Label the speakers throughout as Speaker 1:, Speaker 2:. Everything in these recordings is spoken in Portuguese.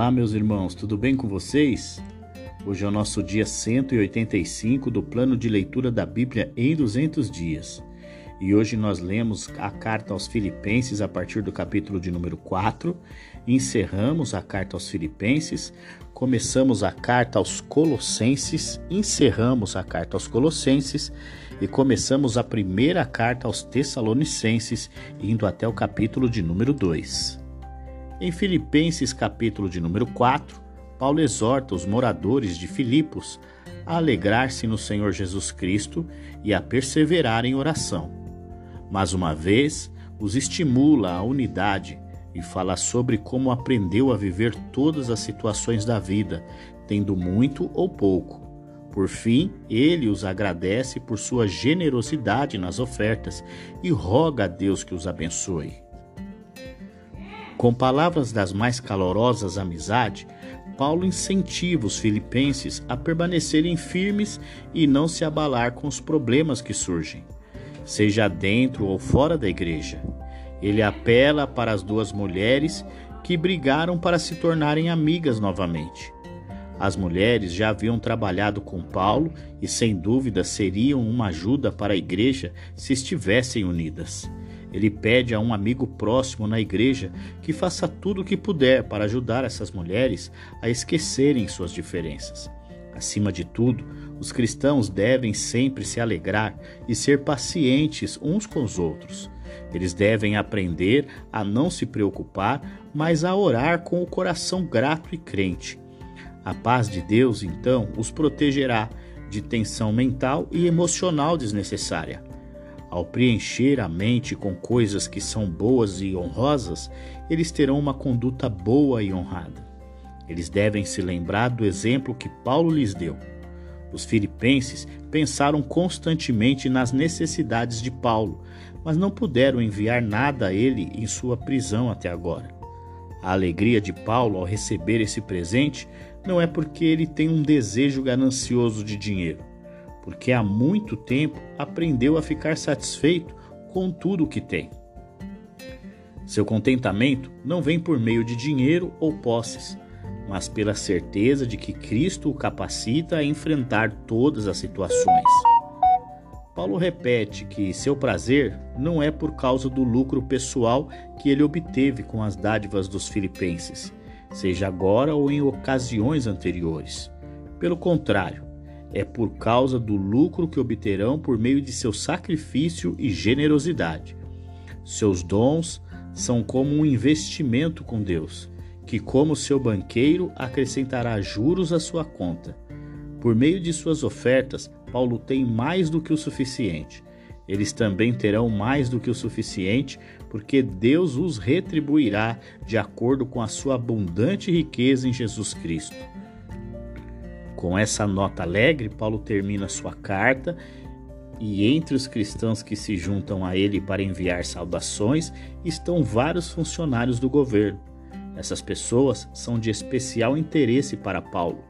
Speaker 1: Olá, meus irmãos, tudo bem com vocês? Hoje é o nosso dia 185 do plano de leitura da Bíblia em 200 dias. E hoje nós lemos a carta aos Filipenses a partir do capítulo de número 4, encerramos a carta aos Filipenses, começamos a carta aos Colossenses, encerramos a carta aos Colossenses e começamos a primeira carta aos Tessalonicenses, indo até o capítulo de número 2. Em Filipenses, capítulo de número 4, Paulo exorta os moradores de Filipos a alegrar-se no Senhor Jesus Cristo e a perseverar em oração. Mais uma vez, os estimula à unidade e fala sobre como aprendeu a viver todas as situações da vida, tendo muito ou pouco. Por fim, ele os agradece por sua generosidade nas ofertas e roga a Deus que os abençoe. Com palavras das mais calorosas amizade, Paulo incentiva os filipenses a permanecerem firmes e não se abalar com os problemas que surgem, seja dentro ou fora da igreja. Ele apela para as duas mulheres que brigaram para se tornarem amigas novamente. As mulheres já haviam trabalhado com Paulo e, sem dúvida, seriam uma ajuda para a igreja se estivessem unidas. Ele pede a um amigo próximo na igreja que faça tudo o que puder para ajudar essas mulheres a esquecerem suas diferenças. Acima de tudo, os cristãos devem sempre se alegrar e ser pacientes uns com os outros. Eles devem aprender a não se preocupar, mas a orar com o coração grato e crente. A paz de Deus, então, os protegerá de tensão mental e emocional desnecessária. Ao preencher a mente com coisas que são boas e honrosas, eles terão uma conduta boa e honrada. Eles devem se lembrar do exemplo que Paulo lhes deu. Os filipenses pensaram constantemente nas necessidades de Paulo, mas não puderam enviar nada a ele em sua prisão até agora. A alegria de Paulo ao receber esse presente não é porque ele tem um desejo ganancioso de dinheiro porque há muito tempo aprendeu a ficar satisfeito com tudo o que tem. Seu contentamento não vem por meio de dinheiro ou posses, mas pela certeza de que Cristo o capacita a enfrentar todas as situações. Paulo repete que seu prazer não é por causa do lucro pessoal que ele obteve com as dádivas dos filipenses, seja agora ou em ocasiões anteriores. Pelo contrário, é por causa do lucro que obterão por meio de seu sacrifício e generosidade. Seus dons são como um investimento com Deus, que, como seu banqueiro, acrescentará juros à sua conta. Por meio de suas ofertas, Paulo tem mais do que o suficiente. Eles também terão mais do que o suficiente, porque Deus os retribuirá de acordo com a sua abundante riqueza em Jesus Cristo. Com essa nota alegre, Paulo termina sua carta e entre os cristãos que se juntam a ele para enviar saudações estão vários funcionários do governo. Essas pessoas são de especial interesse para Paulo,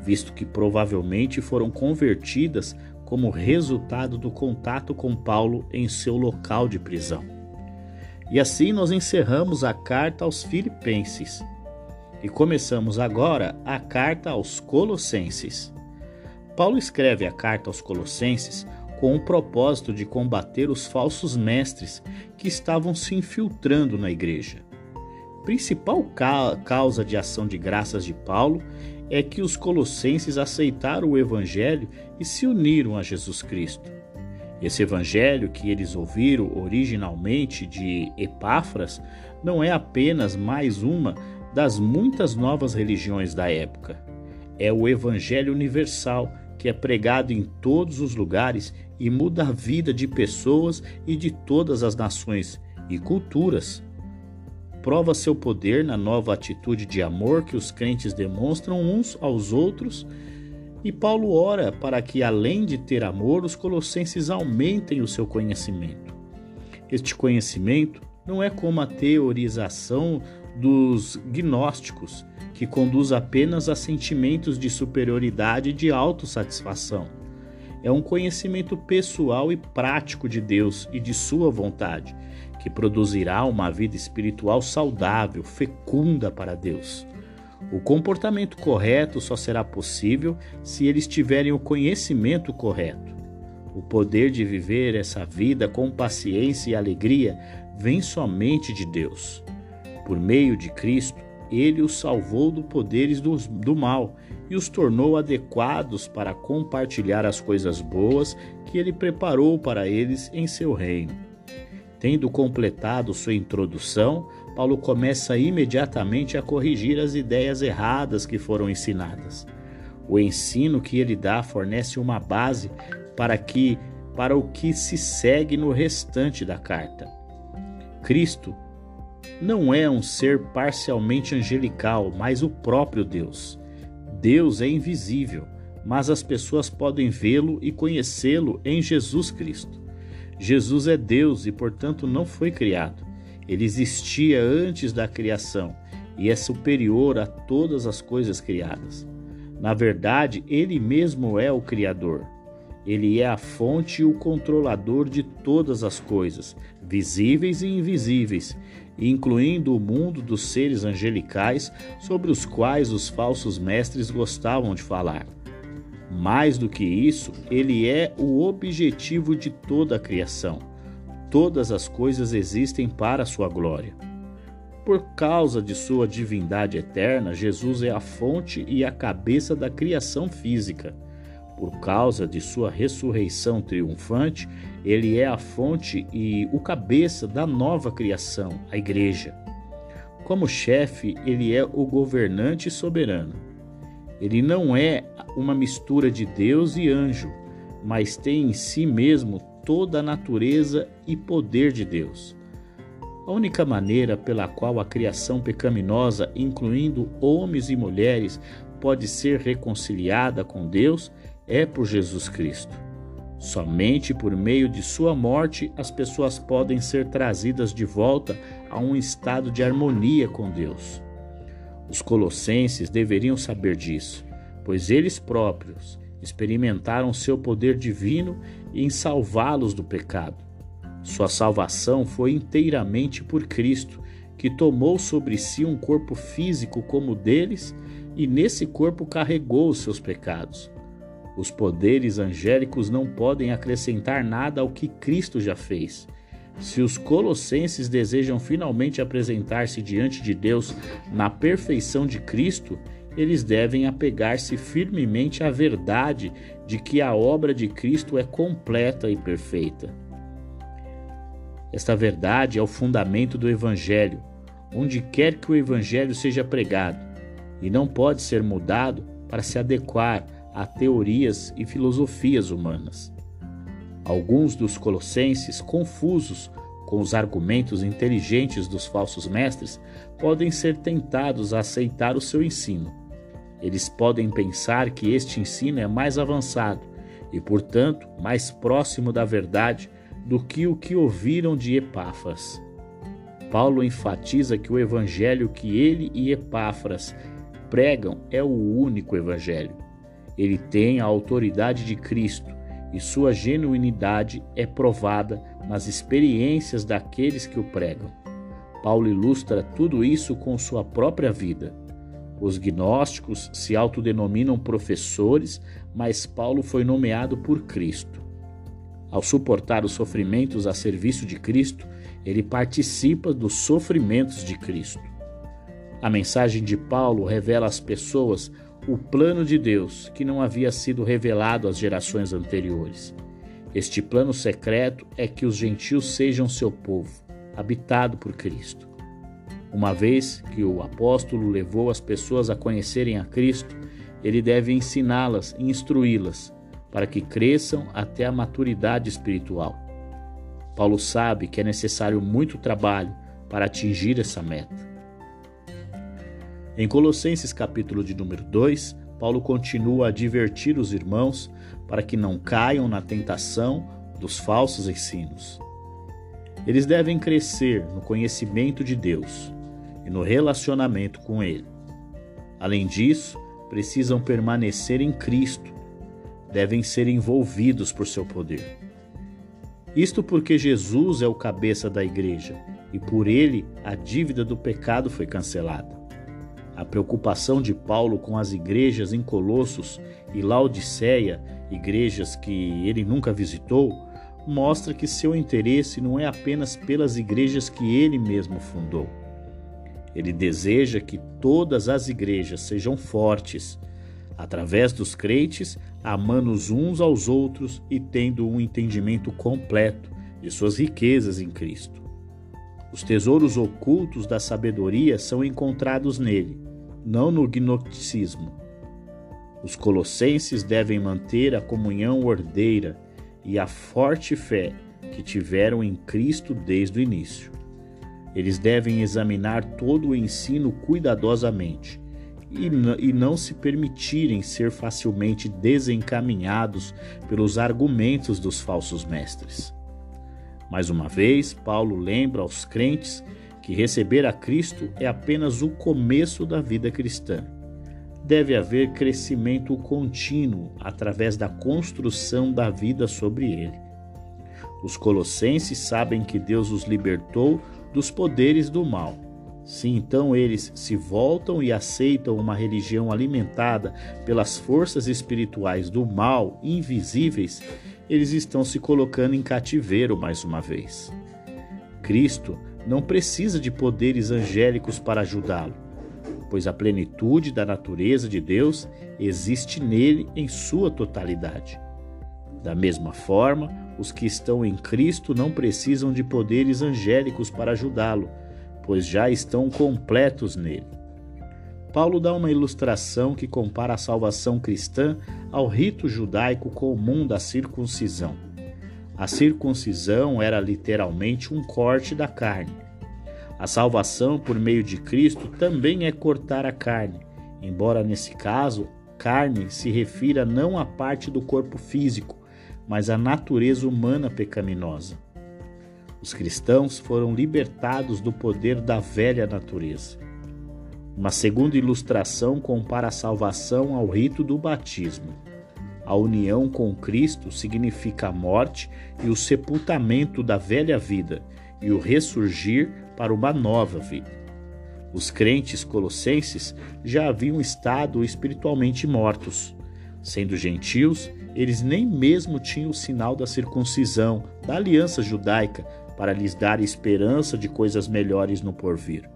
Speaker 1: visto que provavelmente foram convertidas como resultado do contato com Paulo em seu local de prisão. E assim nós encerramos a carta aos Filipenses. E começamos agora a carta aos Colossenses. Paulo escreve a carta aos Colossenses com o propósito de combater os falsos mestres que estavam se infiltrando na igreja. Principal ca causa de ação de graças de Paulo é que os colossenses aceitaram o evangelho e se uniram a Jesus Cristo. Esse evangelho que eles ouviram originalmente de Epáfras não é apenas mais uma das muitas novas religiões da época. É o Evangelho Universal que é pregado em todos os lugares e muda a vida de pessoas e de todas as nações e culturas. Prova seu poder na nova atitude de amor que os crentes demonstram uns aos outros. E Paulo ora para que, além de ter amor, os colossenses aumentem o seu conhecimento. Este conhecimento não é como a teorização dos gnósticos, que conduz apenas a sentimentos de superioridade e de autossatisfação. É um conhecimento pessoal e prático de Deus e de Sua vontade, que produzirá uma vida espiritual saudável, fecunda para Deus. O comportamento correto só será possível se eles tiverem o conhecimento correto. O poder de viver essa vida com paciência e alegria vem somente de Deus. Por meio de Cristo, ele os salvou dos poderes do, mal e os tornou adequados para compartilhar as coisas boas que ele preparou para eles em seu reino. Tendo completado sua introdução, Paulo começa imediatamente a corrigir as ideias erradas que foram ensinadas. O ensino que ele dá fornece uma base para que para o que se segue no restante da carta. Cristo não é um ser parcialmente angelical, mas o próprio Deus. Deus é invisível, mas as pessoas podem vê-lo e conhecê-lo em Jesus Cristo. Jesus é Deus e, portanto, não foi criado. Ele existia antes da criação e é superior a todas as coisas criadas. Na verdade, ele mesmo é o Criador. Ele é a fonte e o controlador de todas as coisas, visíveis e invisíveis, incluindo o mundo dos seres angelicais sobre os quais os falsos mestres gostavam de falar. Mais do que isso, ele é o objetivo de toda a criação. Todas as coisas existem para sua glória. Por causa de sua divindade eterna, Jesus é a fonte e a cabeça da criação física. Por causa de sua ressurreição triunfante, ele é a fonte e o cabeça da nova criação, a Igreja. Como chefe, ele é o governante soberano. Ele não é uma mistura de Deus e anjo, mas tem em si mesmo toda a natureza e poder de Deus. A única maneira pela qual a criação pecaminosa, incluindo homens e mulheres, pode ser reconciliada com Deus é por Jesus Cristo. Somente por meio de sua morte as pessoas podem ser trazidas de volta a um estado de harmonia com Deus. Os colossenses deveriam saber disso, pois eles próprios experimentaram seu poder divino em salvá-los do pecado. Sua salvação foi inteiramente por Cristo, que tomou sobre si um corpo físico como o deles e nesse corpo carregou os seus pecados. Os poderes angélicos não podem acrescentar nada ao que Cristo já fez. Se os colossenses desejam finalmente apresentar-se diante de Deus na perfeição de Cristo, eles devem apegar-se firmemente à verdade de que a obra de Cristo é completa e perfeita. Esta verdade é o fundamento do Evangelho, onde quer que o Evangelho seja pregado, e não pode ser mudado para se adequar a teorias e filosofias humanas. Alguns dos colossenses, confusos com os argumentos inteligentes dos falsos mestres, podem ser tentados a aceitar o seu ensino. Eles podem pensar que este ensino é mais avançado e, portanto, mais próximo da verdade do que o que ouviram de Epáfras. Paulo enfatiza que o evangelho que ele e Epáfras pregam é o único evangelho. Ele tem a autoridade de Cristo e sua genuinidade é provada nas experiências daqueles que o pregam. Paulo ilustra tudo isso com sua própria vida. Os gnósticos se autodenominam professores, mas Paulo foi nomeado por Cristo. Ao suportar os sofrimentos a serviço de Cristo, ele participa dos sofrimentos de Cristo. A mensagem de Paulo revela às pessoas o plano de Deus que não havia sido revelado às gerações anteriores. Este plano secreto é que os gentios sejam seu povo, habitado por Cristo. Uma vez que o apóstolo levou as pessoas a conhecerem a Cristo, ele deve ensiná-las e instruí-las para que cresçam até a maturidade espiritual. Paulo sabe que é necessário muito trabalho para atingir essa meta. Em Colossenses capítulo de número 2, Paulo continua a advertir os irmãos para que não caiam na tentação dos falsos ensinos. Eles devem crescer no conhecimento de Deus e no relacionamento com Ele. Além disso, precisam permanecer em Cristo, devem ser envolvidos por seu poder. Isto porque Jesus é o cabeça da igreja e por ele a dívida do pecado foi cancelada. A preocupação de Paulo com as igrejas em Colossos e Laodiceia, igrejas que ele nunca visitou, mostra que seu interesse não é apenas pelas igrejas que ele mesmo fundou. Ele deseja que todas as igrejas sejam fortes, através dos crentes, amando uns aos outros e tendo um entendimento completo de suas riquezas em Cristo. Os tesouros ocultos da sabedoria são encontrados nele, não no gnosticismo. Os colossenses devem manter a comunhão ordeira e a forte fé que tiveram em Cristo desde o início. Eles devem examinar todo o ensino cuidadosamente e não se permitirem ser facilmente desencaminhados pelos argumentos dos falsos mestres. Mais uma vez, Paulo lembra aos crentes que receber a Cristo é apenas o começo da vida cristã. Deve haver crescimento contínuo através da construção da vida sobre ele. Os colossenses sabem que Deus os libertou dos poderes do mal. Se então eles se voltam e aceitam uma religião alimentada pelas forças espirituais do mal invisíveis, eles estão se colocando em cativeiro mais uma vez. Cristo não precisa de poderes angélicos para ajudá-lo, pois a plenitude da natureza de Deus existe nele em sua totalidade. Da mesma forma, os que estão em Cristo não precisam de poderes angélicos para ajudá-lo, pois já estão completos nele. Paulo dá uma ilustração que compara a salvação cristã ao rito judaico comum da circuncisão. A circuncisão era literalmente um corte da carne. A salvação por meio de Cristo também é cortar a carne, embora nesse caso, carne se refira não à parte do corpo físico, mas à natureza humana pecaminosa. Os cristãos foram libertados do poder da velha natureza. Uma segunda ilustração compara a salvação ao rito do batismo. A união com Cristo significa a morte e o sepultamento da velha vida e o ressurgir para uma nova vida. Os crentes colossenses já haviam estado espiritualmente mortos. Sendo gentios, eles nem mesmo tinham o sinal da circuncisão, da aliança judaica, para lhes dar esperança de coisas melhores no porvir.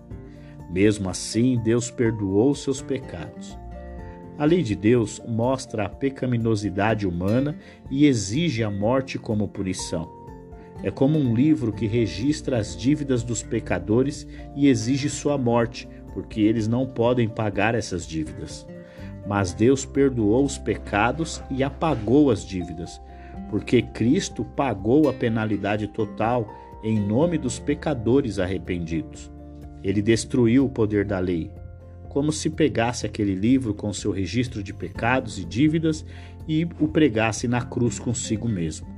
Speaker 1: Mesmo assim, Deus perdoou seus pecados. A lei de Deus mostra a pecaminosidade humana e exige a morte como punição. É como um livro que registra as dívidas dos pecadores e exige sua morte, porque eles não podem pagar essas dívidas. Mas Deus perdoou os pecados e apagou as dívidas, porque Cristo pagou a penalidade total em nome dos pecadores arrependidos. Ele destruiu o poder da lei, como se pegasse aquele livro com seu registro de pecados e dívidas e o pregasse na cruz consigo mesmo.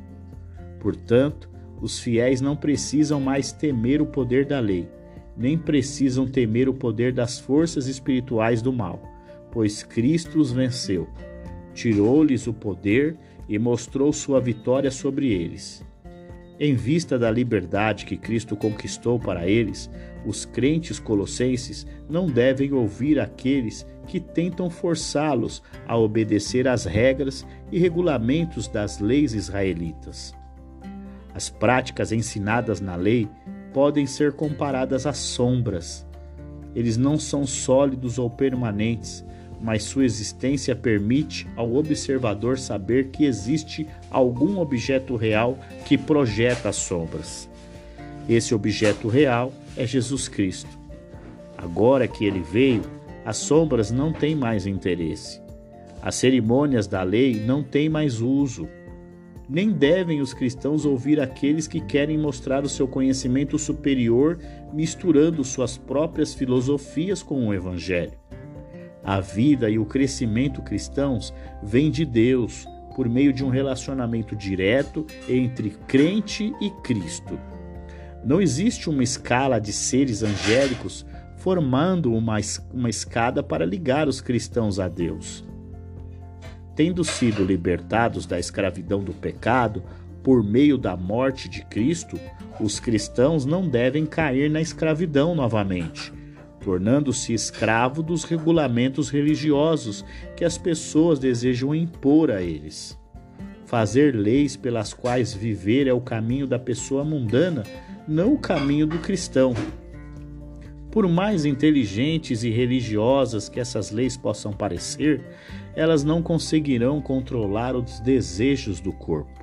Speaker 1: Portanto, os fiéis não precisam mais temer o poder da lei, nem precisam temer o poder das forças espirituais do mal, pois Cristo os venceu, tirou-lhes o poder e mostrou sua vitória sobre eles. Em vista da liberdade que Cristo conquistou para eles, os crentes colossenses não devem ouvir aqueles que tentam forçá-los a obedecer às regras e regulamentos das leis israelitas. As práticas ensinadas na lei podem ser comparadas às sombras. Eles não são sólidos ou permanentes, mas sua existência permite ao observador saber que existe algum objeto real que projeta as sombras. Esse objeto real é Jesus Cristo. Agora que ele veio, as sombras não têm mais interesse. As cerimônias da lei não têm mais uso. Nem devem os cristãos ouvir aqueles que querem mostrar o seu conhecimento superior misturando suas próprias filosofias com o Evangelho. A vida e o crescimento cristãos vêm de Deus por meio de um relacionamento direto entre crente e Cristo. Não existe uma escala de seres angélicos formando uma, uma escada para ligar os cristãos a Deus. Tendo sido libertados da escravidão do pecado por meio da morte de Cristo, os cristãos não devem cair na escravidão novamente tornando-se escravo dos regulamentos religiosos que as pessoas desejam impor a eles. Fazer leis pelas quais viver é o caminho da pessoa mundana, não o caminho do cristão. Por mais inteligentes e religiosas que essas leis possam parecer, elas não conseguirão controlar os desejos do corpo.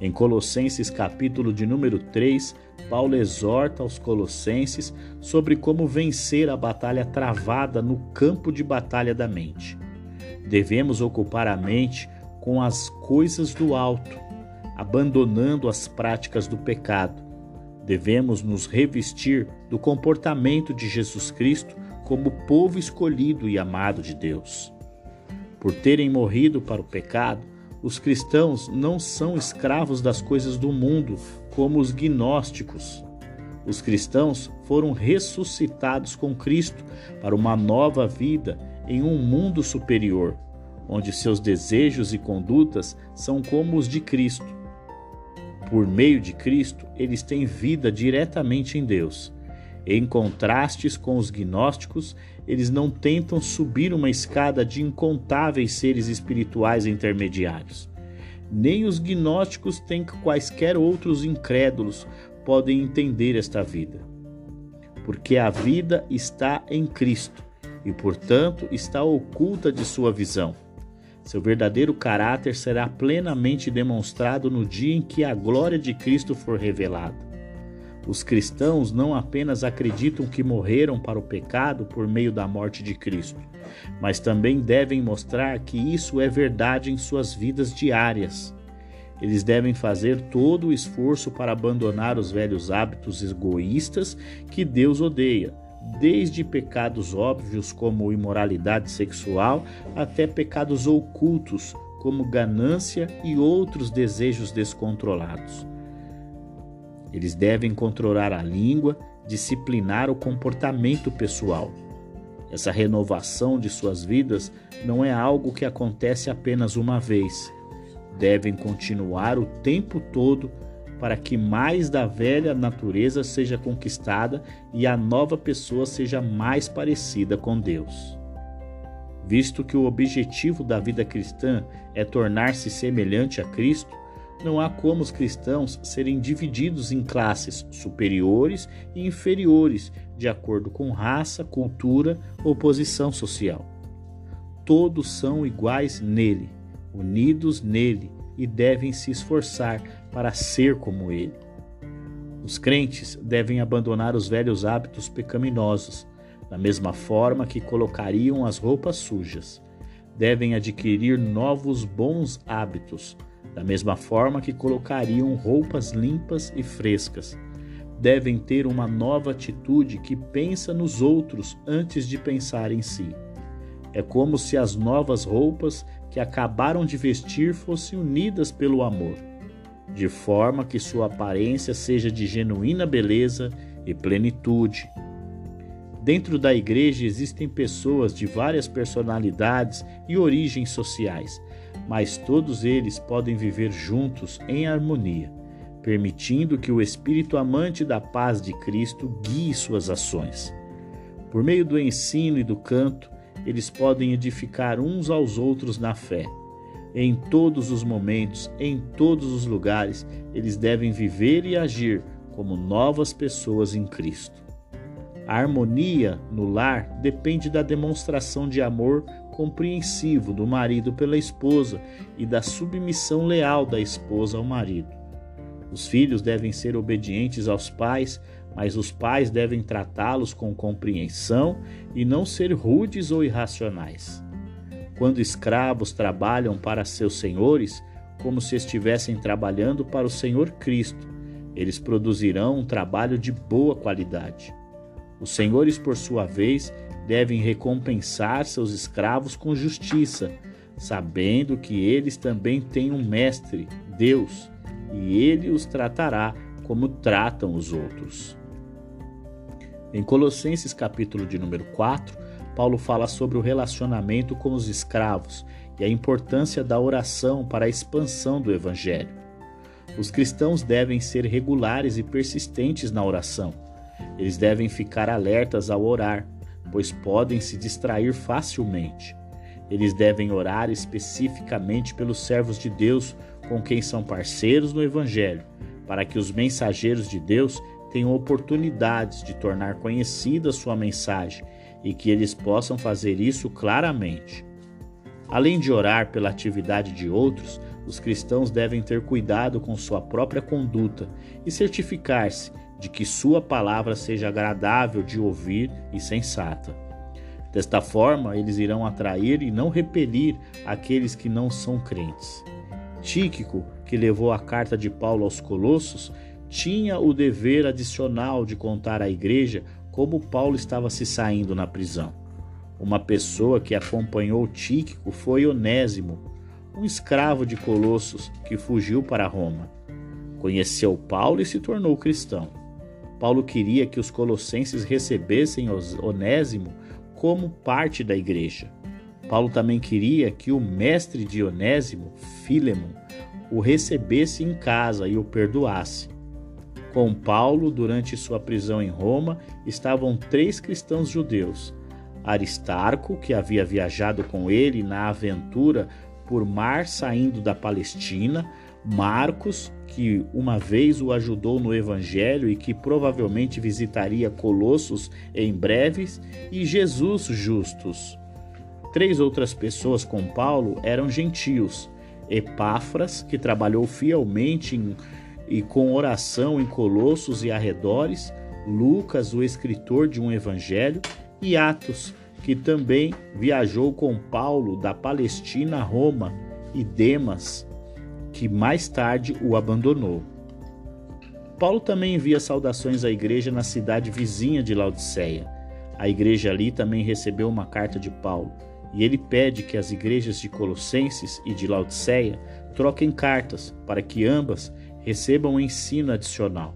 Speaker 1: Em Colossenses capítulo de número 3, Paulo exorta aos colossenses sobre como vencer a batalha travada no campo de batalha da mente. Devemos ocupar a mente com as coisas do alto, abandonando as práticas do pecado. Devemos nos revestir do comportamento de Jesus Cristo como povo escolhido e amado de Deus. Por terem morrido para o pecado, os cristãos não são escravos das coisas do mundo, como os gnósticos. Os cristãos foram ressuscitados com Cristo para uma nova vida em um mundo superior, onde seus desejos e condutas são como os de Cristo. Por meio de Cristo, eles têm vida diretamente em Deus. Em contrastes com os gnósticos, eles não tentam subir uma escada de incontáveis seres espirituais intermediários. Nem os gnósticos, nem quaisquer outros incrédulos podem entender esta vida. Porque a vida está em Cristo e, portanto, está oculta de sua visão. Seu verdadeiro caráter será plenamente demonstrado no dia em que a glória de Cristo for revelada. Os cristãos não apenas acreditam que morreram para o pecado por meio da morte de Cristo, mas também devem mostrar que isso é verdade em suas vidas diárias. Eles devem fazer todo o esforço para abandonar os velhos hábitos egoístas que Deus odeia, desde pecados óbvios como imoralidade sexual até pecados ocultos como ganância e outros desejos descontrolados. Eles devem controlar a língua, disciplinar o comportamento pessoal. Essa renovação de suas vidas não é algo que acontece apenas uma vez. Devem continuar o tempo todo para que mais da velha natureza seja conquistada e a nova pessoa seja mais parecida com Deus. Visto que o objetivo da vida cristã é tornar-se semelhante a Cristo, não há como os cristãos serem divididos em classes superiores e inferiores, de acordo com raça, cultura ou posição social. Todos são iguais nele, unidos nele e devem se esforçar para ser como ele. Os crentes devem abandonar os velhos hábitos pecaminosos, da mesma forma que colocariam as roupas sujas. Devem adquirir novos bons hábitos da mesma forma que colocariam roupas limpas e frescas. Devem ter uma nova atitude que pensa nos outros antes de pensar em si. É como se as novas roupas que acabaram de vestir fossem unidas pelo amor, de forma que sua aparência seja de genuína beleza e plenitude. Dentro da igreja existem pessoas de várias personalidades e origens sociais mas todos eles podem viver juntos em harmonia, permitindo que o Espírito amante da paz de Cristo guie suas ações. Por meio do ensino e do canto, eles podem edificar uns aos outros na fé. Em todos os momentos, em todos os lugares, eles devem viver e agir como novas pessoas em Cristo. A harmonia no lar depende da demonstração de amor compreensivo do marido pela esposa e da submissão leal da esposa ao marido. Os filhos devem ser obedientes aos pais, mas os pais devem tratá-los com compreensão e não ser rudes ou irracionais. Quando escravos trabalham para seus senhores, como se estivessem trabalhando para o Senhor Cristo, eles produzirão um trabalho de boa qualidade. Os senhores, por sua vez, devem recompensar seus escravos com justiça, sabendo que eles também têm um mestre, Deus, e ele os tratará como tratam os outros. Em Colossenses capítulo de número 4, Paulo fala sobre o relacionamento com os escravos e a importância da oração para a expansão do evangelho. Os cristãos devem ser regulares e persistentes na oração Eles devem ficar alertas ao orar, pois podem se distrair facilmente. Eles devem orar especificamente pelos servos de Deus com quem são parceiros no Evangelho, para que os mensageiros de Deus tenham oportunidades de tornar conhecida sua mensagem e que eles possam fazer isso claramente. Além de orar pela atividade de outros, os cristãos devem ter cuidado com sua própria conduta e certificar-se de que sua palavra seja agradável de ouvir e sensata. Desta forma, eles irão atrair e não repelir aqueles que não são crentes. Tíquico, que levou a carta de Paulo aos Colossos, tinha o dever adicional de contar à igreja como Paulo estava se saindo na prisão. Uma pessoa que acompanhou Tíquico foi Onésimo, um escravo de Colossos que fugiu para Roma. Conheceu Paulo e se tornou cristão. Paulo queria que os colossenses recebessem Onésimo como parte da igreja. Paulo também queria que o mestre de Onésimo, Filemon, o recebesse em casa e o perdoasse. Com Paulo, durante sua prisão em Roma, estavam três cristãos judeus: Aristarco, que havia viajado com ele na aventura por mar saindo da Palestina, Marcos, que uma vez o ajudou no Evangelho e que provavelmente visitaria Colossos em breves, e Jesus Justus. Três outras pessoas com Paulo eram gentios: Epáfras, que trabalhou fielmente em, e com oração em Colossos e arredores, Lucas, o escritor de um evangelho, e Atos, que também viajou com Paulo da Palestina a Roma, e Demas, que mais tarde o abandonou. Paulo também envia saudações à igreja na cidade vizinha de Laodiceia. A igreja ali também recebeu uma carta de Paulo, e ele pede que as igrejas de Colossenses e de Laodiceia troquem cartas para que ambas recebam um ensino adicional.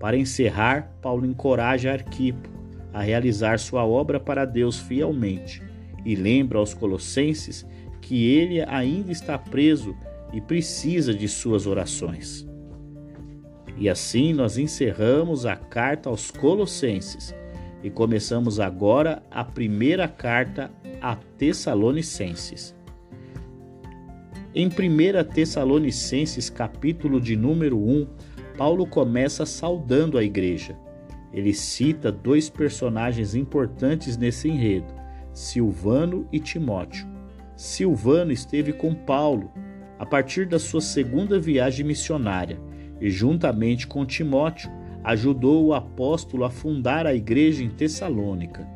Speaker 1: Para encerrar, Paulo encoraja Arquipo a realizar sua obra para Deus fielmente e lembra aos colossenses que ele ainda está preso e precisa de suas orações. E assim nós encerramos a carta aos Colossenses e começamos agora a primeira carta a Tessalonicenses. Em 1 Tessalonicenses, capítulo de número 1, Paulo começa saudando a igreja ele cita dois personagens importantes nesse enredo, Silvano e Timóteo. Silvano esteve com Paulo a partir da sua segunda viagem missionária e, juntamente com Timóteo, ajudou o apóstolo a fundar a igreja em Tessalônica.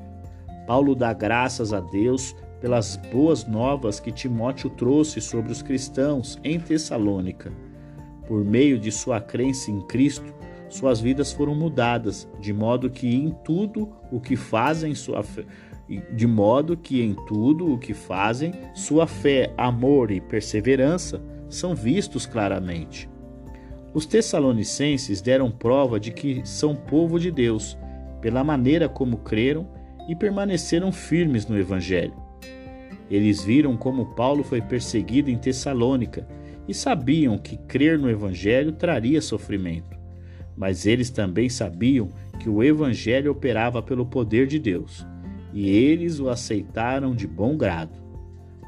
Speaker 1: Paulo dá graças a Deus pelas boas novas que Timóteo trouxe sobre os cristãos em Tessalônica. Por meio de sua crença em Cristo, suas vidas foram mudadas, de modo que em tudo o que fazem sua fé, de modo que em tudo o que fazem, sua fé, amor e perseverança são vistos claramente. Os tessalonicenses deram prova de que são povo de Deus, pela maneira como creram e permaneceram firmes no evangelho. Eles viram como Paulo foi perseguido em Tessalônica e sabiam que crer no evangelho traria sofrimento mas eles também sabiam que o Evangelho operava pelo poder de Deus, e eles o aceitaram de bom grado,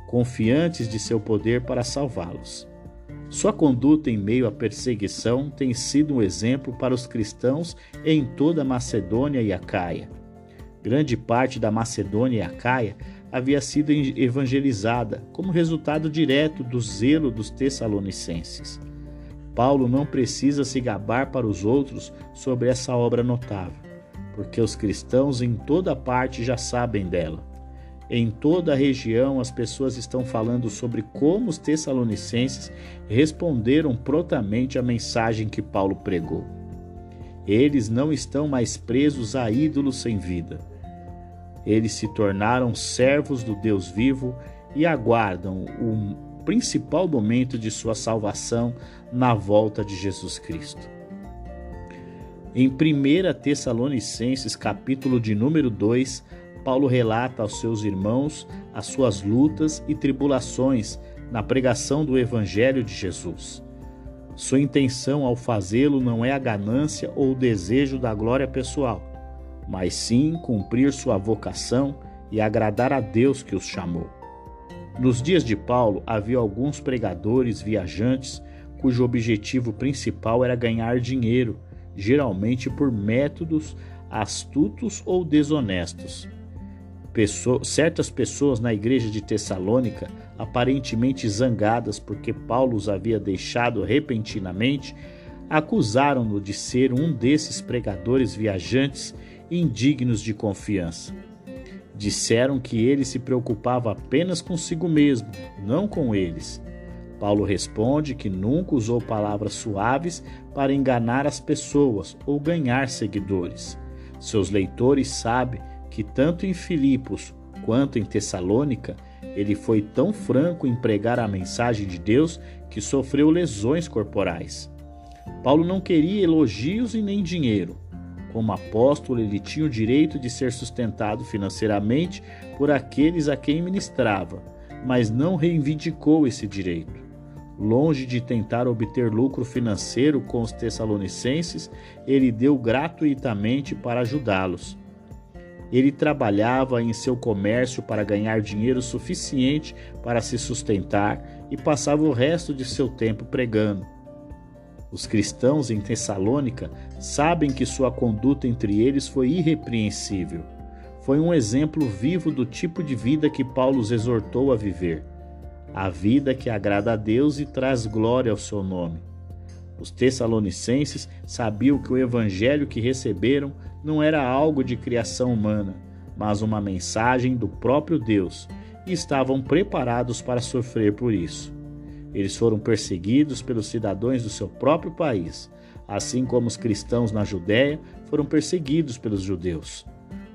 Speaker 1: confiantes de seu poder para salvá-los. Sua conduta em meio à perseguição tem sido um exemplo para os cristãos em toda a Macedônia e Acaia. Grande parte da Macedônia e Acaia havia sido evangelizada como resultado direto do zelo dos tessalonicenses. Paulo não precisa se gabar para os outros sobre essa obra notável, porque os cristãos em toda parte já sabem dela. Em toda a região, as pessoas estão falando sobre como os tessalonicenses responderam prontamente à mensagem que Paulo pregou. Eles não estão mais presos a ídolos sem vida. Eles se tornaram servos do Deus vivo e aguardam o principal momento de sua salvação na volta de Jesus Cristo. Em 1 Tessalonicenses, capítulo de número 2, Paulo relata aos seus irmãos as suas lutas e tribulações na pregação do Evangelho de Jesus. Sua intenção ao fazê-lo não é a ganância ou o desejo da glória pessoal, mas sim cumprir sua vocação e agradar a Deus que os chamou. Nos dias de Paulo havia alguns pregadores viajantes cujo objetivo principal era ganhar dinheiro, geralmente por métodos astutos ou desonestos. Pessoa, certas pessoas na igreja de Tessalônica, aparentemente zangadas porque Paulo os havia deixado repentinamente, acusaram-no de ser um desses pregadores viajantes indignos de confiança. Disseram que ele se preocupava apenas consigo mesmo, não com eles. Paulo responde que nunca usou palavras suaves para enganar as pessoas ou ganhar seguidores. Seus leitores sabem que tanto em Filipos quanto em Tessalônica ele foi tão franco em pregar a mensagem de Deus que sofreu lesões corporais. Paulo não queria elogios e nem dinheiro. Como apóstolo, ele tinha o direito de ser sustentado financeiramente por aqueles a quem ministrava, mas não reivindicou esse direito. Longe de tentar obter lucro financeiro com os tessalonicenses, ele deu gratuitamente para ajudá-los. Ele trabalhava em seu comércio para ganhar dinheiro suficiente para se sustentar e passava o resto de seu tempo pregando. Os cristãos em Tessalônica sabem que sua conduta entre eles foi irrepreensível. Foi um exemplo vivo do tipo de vida que Paulo os exortou a viver. A vida que agrada a Deus e traz glória ao seu nome. Os tessalonicenses sabiam que o evangelho que receberam não era algo de criação humana, mas uma mensagem do próprio Deus, e estavam preparados para sofrer por isso. Eles foram perseguidos pelos cidadãos do seu próprio país, assim como os cristãos na Judéia foram perseguidos pelos judeus.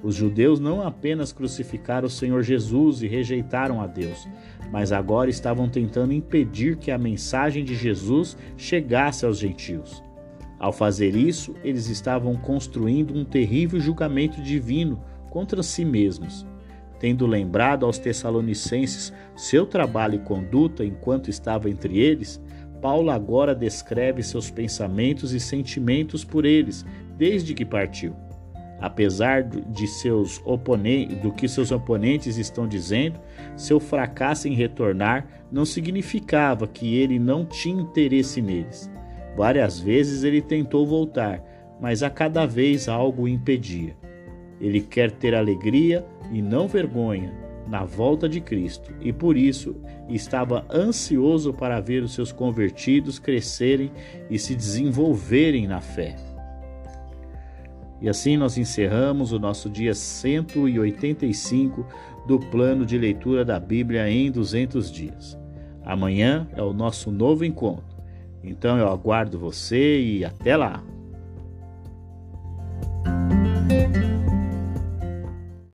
Speaker 1: Os judeus não apenas crucificaram o Senhor Jesus e rejeitaram a Deus, mas agora estavam tentando impedir que a mensagem de Jesus chegasse aos gentios. Ao fazer isso, eles estavam construindo um terrível julgamento divino contra si mesmos. Tendo lembrado aos Tessalonicenses seu trabalho e conduta enquanto estava entre eles, Paulo agora descreve seus pensamentos e sentimentos por eles desde que partiu. Apesar de seus do que seus oponentes estão dizendo, seu fracasso em retornar não significava que ele não tinha interesse neles. Várias vezes ele tentou voltar, mas a cada vez algo o impedia. Ele quer ter alegria e não vergonha na volta de Cristo e por isso estava ansioso para ver os seus convertidos crescerem e se desenvolverem na fé. E assim nós encerramos o nosso dia 185 do plano de leitura da Bíblia em 200 dias. Amanhã é o nosso novo encontro. Então eu aguardo você e até lá!